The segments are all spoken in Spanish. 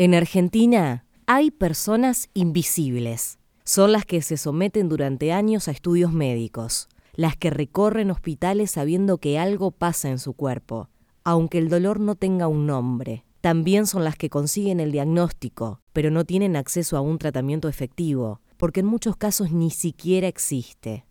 En Argentina hay personas invisibles. Son las que se someten durante años a estudios médicos, las que recorren hospitales sabiendo que algo pasa en su cuerpo, aunque el dolor no tenga un nombre. También son las que consiguen el diagnóstico, pero no tienen acceso a un tratamiento efectivo, porque en muchos casos ni siquiera existe.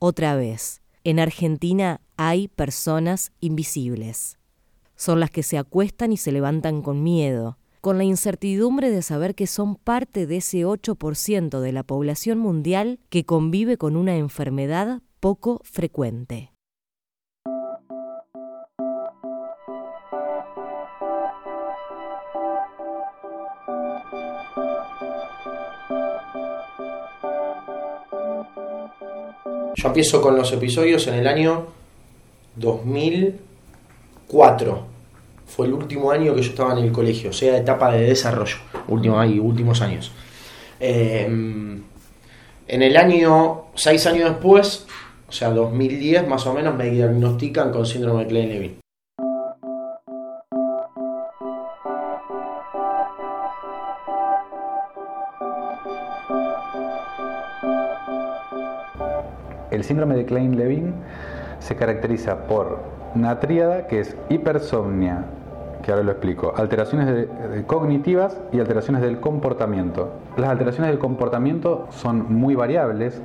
Otra vez, en Argentina hay personas invisibles. Son las que se acuestan y se levantan con miedo, con la incertidumbre de saber que son parte de ese 8% de la población mundial que convive con una enfermedad poco frecuente. Yo empiezo con los episodios en el año 2004 fue el último año que yo estaba en el colegio, o sea, etapa de desarrollo, último, últimos años. Em, en el año, seis años después, o sea, 2010 más o menos, me diagnostican con síndrome de Klein-Levin. El síndrome de Klein-Levin se caracteriza por una tríada que es hipersomnia, que ahora lo explico, alteraciones cognitivas y alteraciones del comportamiento. Las alteraciones del comportamiento son muy variables,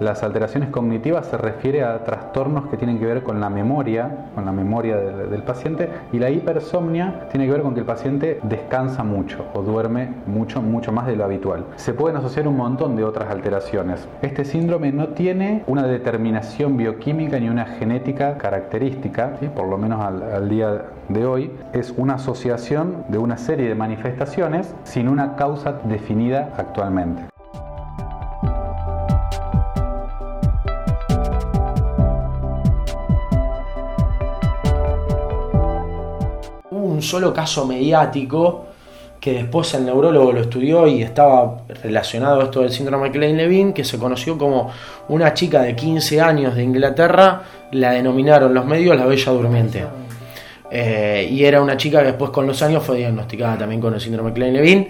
las alteraciones cognitivas se refiere a trastornos que tienen que ver con la memoria, con la memoria del, paciente, y la hipersomnia tiene que ver con que el paciente descansa mucho o duerme mucho, mucho más de lo habitual. Se pueden asociar un montón de otras alteraciones. Este síndrome no tiene una determinación bioquímica ni una genética característica, por lo menos al, al día de hoy, es una asociación de una serie de manifestaciones sin una causa definida actualmente. solo caso mediático que después el neurólogo lo estudió y estaba relacionado a esto del síndrome de Klein-Levin, que se conoció como una chica de 15 años de Inglaterra, la denominaron los medios la Bella Durmiente. Eh, y era una chica que después con los años fue diagnosticada también con el síndrome de Klein-Levin.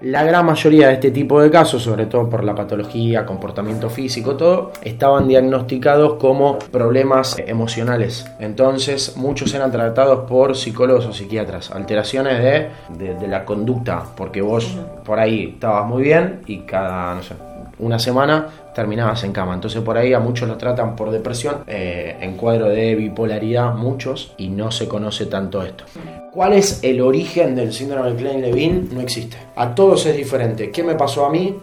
La gran mayoría de este tipo de casos, sobre todo por la patología, comportamiento físico, todo, estaban diagnosticados como problemas emocionales. Entonces, muchos eran tratados por psicólogos o psiquiatras. Alteraciones de, de, la conducta, porque vos por ahí estabas muy bien y cada, no sé, una semana terminabas en cama. Entonces por ahí a muchos lo tratan por depresión, eh, en cuadro de bipolaridad muchos, y no se conoce tanto esto. ¿Cuál es el origen del síndrome de Klein-Levin? No existe. A todos es diferente. ¿Qué me pasó a mí?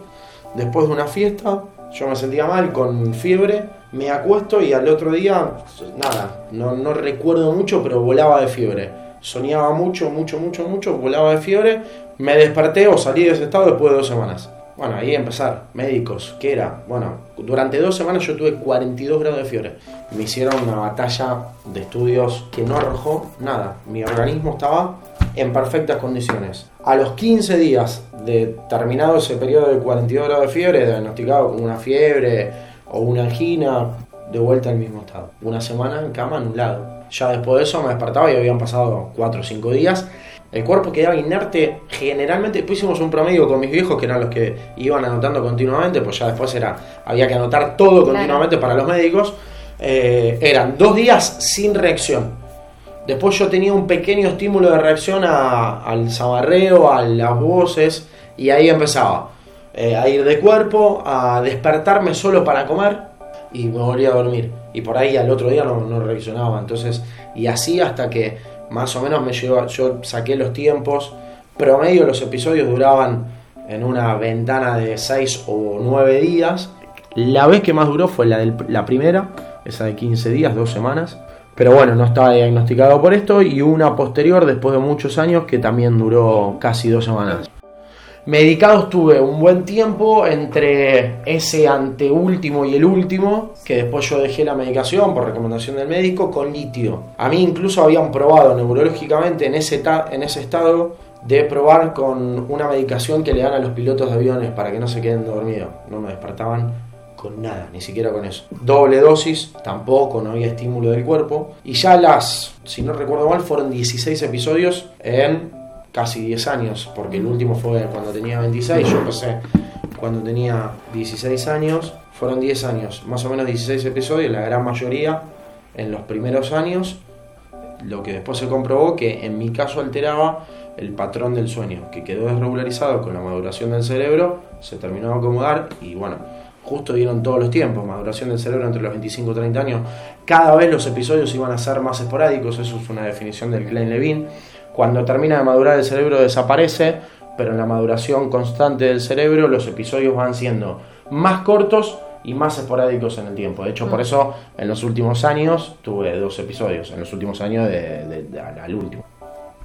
Después de una fiesta, yo me sentía mal, con fiebre, me acuesto y al otro día, nada, no, no recuerdo mucho, pero volaba de fiebre. Soñaba mucho, mucho, mucho, mucho, volaba de fiebre, me desperté o salí de ese estado después de dos semanas. Bueno, ahí empezar. Médicos, ¿qué era? Bueno, durante dos semanas yo tuve 42 grados de fiebre. Me hicieron una batalla de estudios que no arrojó nada. Mi organismo estaba en perfectas condiciones. A los 15 días de terminado ese periodo de 42 grados de fiebre, diagnosticado con una fiebre o una angina, de vuelta al mismo estado. Una semana en cama anulado. Ya después de eso me despertaba y habían pasado 4 o 5 días el cuerpo quedaba inerte generalmente. Después hicimos un promedio con mis viejos, que eran los que iban anotando continuamente, pues ya después era había que anotar todo continuamente para los médicos. Eh, eran dos días sin reacción. Después yo tenía un pequeño estímulo de reacción al zabarreo, a las voces, y ahí empezaba eh, a ir de cuerpo, a despertarme solo para comer y me volvía a dormir. Y por ahí al otro día no, no reaccionaba. Entonces, y así hasta que más o menos me llevó, yo saqué los tiempos, promedio los episodios duraban en una ventana de 6 o 9 días. La vez que más duró fue la, del, la primera, esa de 15 días, 2 semanas. Pero bueno, no estaba diagnosticado por esto y una posterior después de muchos años que también duró casi 2 semanas. Medicados tuve un buen tiempo entre ese anteúltimo y el último, que después yo dejé la medicación por recomendación del médico con litio. A mí incluso habían probado neurológicamente en ese, en ese estado de probar con una medicación que le dan a los pilotos de aviones para que no se queden dormidos. No me despertaban con nada, ni siquiera con eso. Doble dosis, tampoco, no había estímulo del cuerpo. Y ya las, si no recuerdo mal, fueron 16 episodios en casi 10 años, porque el último fue cuando tenía 26, yo empecé cuando tenía 16 años, fueron 10 años, más o menos 16 episodios, la gran mayoría en los primeros años, lo que después se comprobó que en mi caso alteraba el patrón del sueño, que quedó desregularizado con la maduración del cerebro, se terminó de acomodar y bueno, justo dieron todos los tiempos, maduración del cerebro entre los 25 y 30 años, cada vez los episodios iban a ser más esporádicos, eso es una definición del Klein Levin, cuando termina de madurar el cerebro desaparece, pero en la maduración constante del cerebro los episodios van siendo más cortos y más esporádicos en el tiempo. De hecho, por mm. eso en los últimos años tuve dos episodios, en los últimos años de, al último.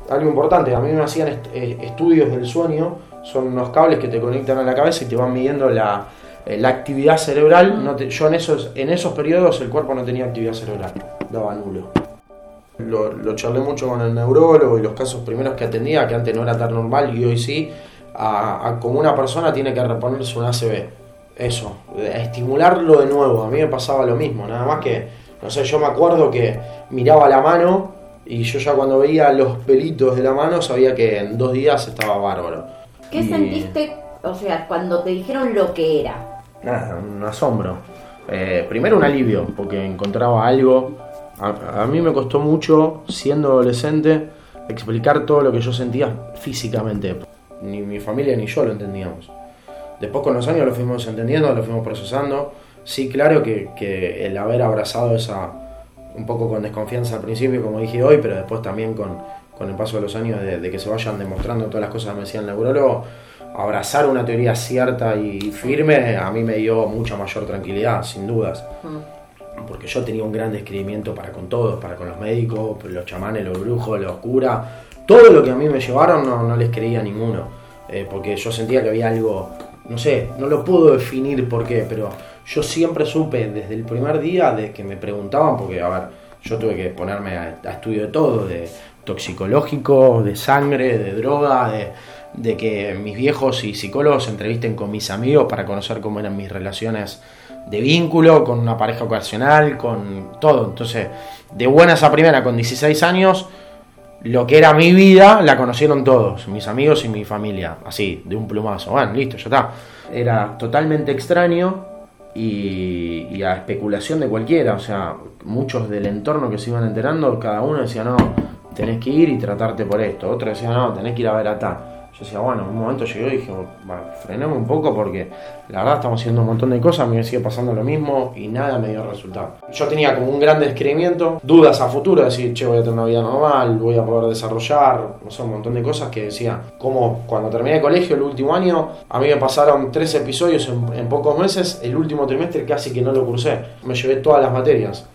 Algo importante, a mí me hacían eh, estudios del sueño, son unos cables que te conectan a la cabeza y te van midiendo la, eh, actividad cerebral. No yo en esos, en esos periodos el cuerpo no tenía actividad cerebral, daba nulo. Lo, lo, charlé mucho con el neurólogo y los casos primeros que atendía, que antes no era tan normal y hoy sí, a, como una persona tiene que reponerse un ACV. Eso, estimularlo de nuevo. A mí me pasaba lo mismo, nada más que, no sé, yo me acuerdo que miraba la mano y yo ya cuando veía los pelitos de la mano sabía que en dos días estaba bárbaro. ¿Qué sentiste, o sea, cuando te dijeron lo que era? Nada, un asombro. Eh, primero un alivio, porque encontraba algo a, mí me costó mucho, siendo adolescente, explicar todo lo que yo sentía físicamente. Ni mi familia ni yo lo entendíamos. Después con los años lo fuimos entendiendo, lo fuimos procesando. Sí, claro que, el haber abrazado esa, un poco con desconfianza al principio, como dije hoy, pero después también con, el paso de los años, de, que se vayan demostrando todas las cosas que me decía el neurólogo, abrazar una teoría cierta y firme a mí me dio mucha mayor tranquilidad, sin dudas. Mm porque yo tenía un gran describimiento para con todos, para con los médicos, los chamanes, los brujos, los curas, todo lo que a mí me llevaron no, les creía ninguno, eh, porque yo sentía que había algo, no sé, no lo puedo definir por qué, pero yo siempre supe desde el primer día de que me preguntaban, porque a ver, yo tuve que ponerme a, estudio de todo, de toxicológico, de sangre, de droga, de, de que mis viejos y psicólogos se entrevisten con mis amigos para conocer cómo eran mis relaciones de vínculo, con una pareja ocasional, con todo. Entonces, de buenas a primera, con 16 años, lo que era mi vida la conocieron todos, mis amigos y mi familia, así, de un plumazo. Bueno, listo, ya está. Era totalmente extraño y, a especulación de cualquiera. O sea, muchos del entorno que se iban enterando, cada uno decía, no, tenés que ir y tratarte por esto. Otro decía, no, tenés que ir a ver a tal. Yo decía, bueno, en un momento llegó y dije, bueno, frenemos un poco porque la verdad estamos haciendo un montón de cosas, me sigue pasando lo mismo y nada me dio resultado. Yo tenía como un gran descreimiento, dudas a futuro, decir, che, voy a tener una vida normal, voy a poder desarrollar, no sé, un montón de cosas que decía, como cuando terminé el colegio el último año, a mí me pasaron tres episodios en, en pocos meses, el último trimestre casi que no lo cursé, me llevé todas las materias.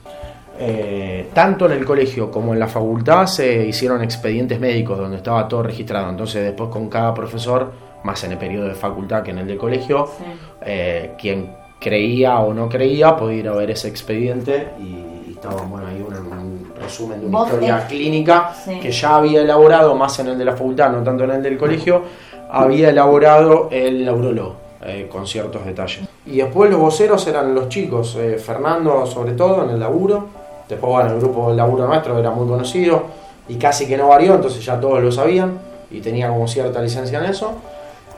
Eh, tanto en el colegio como en la facultad se hicieron expedientes médicos donde estaba todo registrado. Entonces después con cada profesor, más en el periodo de facultad que en el de colegio, eh, quien creía o no creía podía ir a ver ese expediente y, estaba bueno ahí un, resumen de una historia clínica que ya había elaborado, más en el de la facultad, no tanto en el del colegio, había elaborado el neurólogo. Eh, con ciertos detalles. Y después los voceros eran los chicos, Fernando sobre todo en el laburo, Después, bueno, el grupo del laburo nuestro era muy conocido y casi que no varió, entonces ya todos lo sabían y tenía como cierta licencia en eso.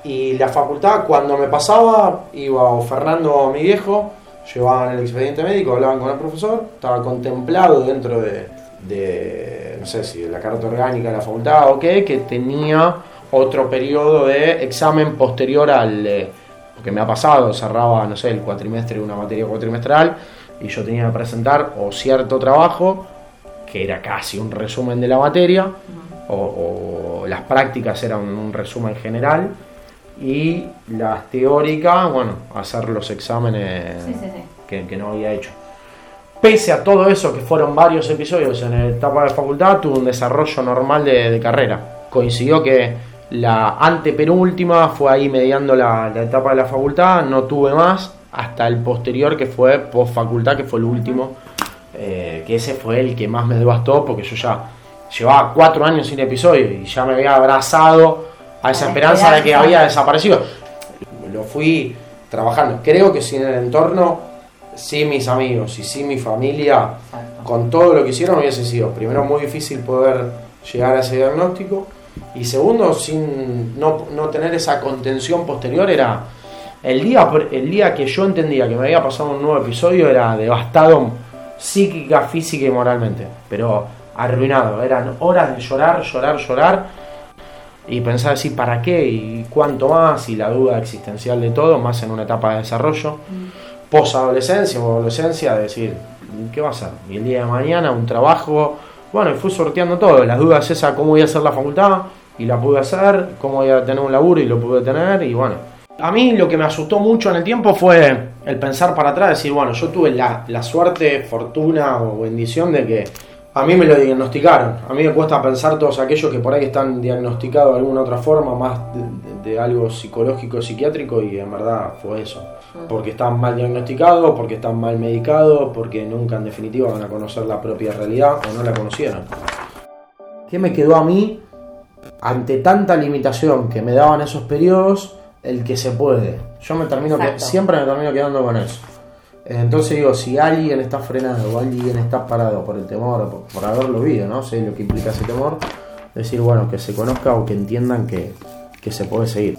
Y la facultad, cuando me pasaba, iba o Fernando mi viejo, llevaban el expediente médico, hablaban con el profesor, estaba contemplado dentro de, no sé si de la carta orgánica de la facultad o qué, que tenía otro periodo de examen posterior al... Eh, porque me ha pasado, cerraba, no sé, el cuatrimestre de una materia cuatrimestral y yo tenía que presentar o cierto trabajo, que era casi un resumen de la materia, o, las prácticas eran un resumen general, y las teóricas, bueno, hacer los exámenes Que, no había hecho. Pese a todo eso, que fueron varios episodios en la etapa de facultad, tuve un desarrollo normal de, carrera. Coincidió que la antepenúltima fue ahí mediando la, la etapa de la facultad, no tuve más, hasta el posterior que fue post facultad, que fue el último, eh, que ese fue el que más me devastó porque yo ya llevaba cuatro años sin episodio y ya me había abrazado a esa esperanza de que había desaparecido. Lo fui trabajando. Creo que sin el entorno, sin mis amigos y sin mi familia, con todo lo que hicieron hubiese sido primero muy difícil poder llegar a ese diagnóstico Y segundo, sin no, no tener esa contención posterior era el día, el día que yo entendía que me había pasado un nuevo episodio era devastado psíquica, física y moralmente, pero arruinado. Eran horas de llorar, llorar, llorar y pensar así, ¿para qué? y cuánto más, y la duda existencial de todo, más en una etapa de desarrollo. Mm. Post-adolescencia o adolescencia, de decir, ¿qué va a ser? Y el día de mañana un trabajo, bueno, y fui sorteando todo, las dudas esa, cómo voy a hacer la facultad, y la pude hacer, cómo voy a tener un laburo y lo pude tener, y bueno. A mí lo que me asustó mucho en el tiempo fue el pensar para atrás, decir, bueno, yo tuve la, la suerte, fortuna o bendición de que a mí me lo diagnosticaron. A mí me cuesta pensar todos aquellos que por ahí están diagnosticados de alguna otra forma, más de, algo psicológico, psiquiátrico, y en verdad fue eso. Porque están mal diagnosticados, porque están mal medicados, porque nunca en definitiva van a conocer la propia realidad o no la conocieron. ¿Qué me quedó a mí ante tanta limitación que me daban esos periodos? El que se puede. Yo me termino que, siempre me termino quedando con eso. Entonces digo, si alguien está frenado o alguien está parado por el temor, por, por haberlo vivido, ¿no? Sé lo que implica ese temor, decir, bueno, que se conozca o que entiendan que, que se puede seguir.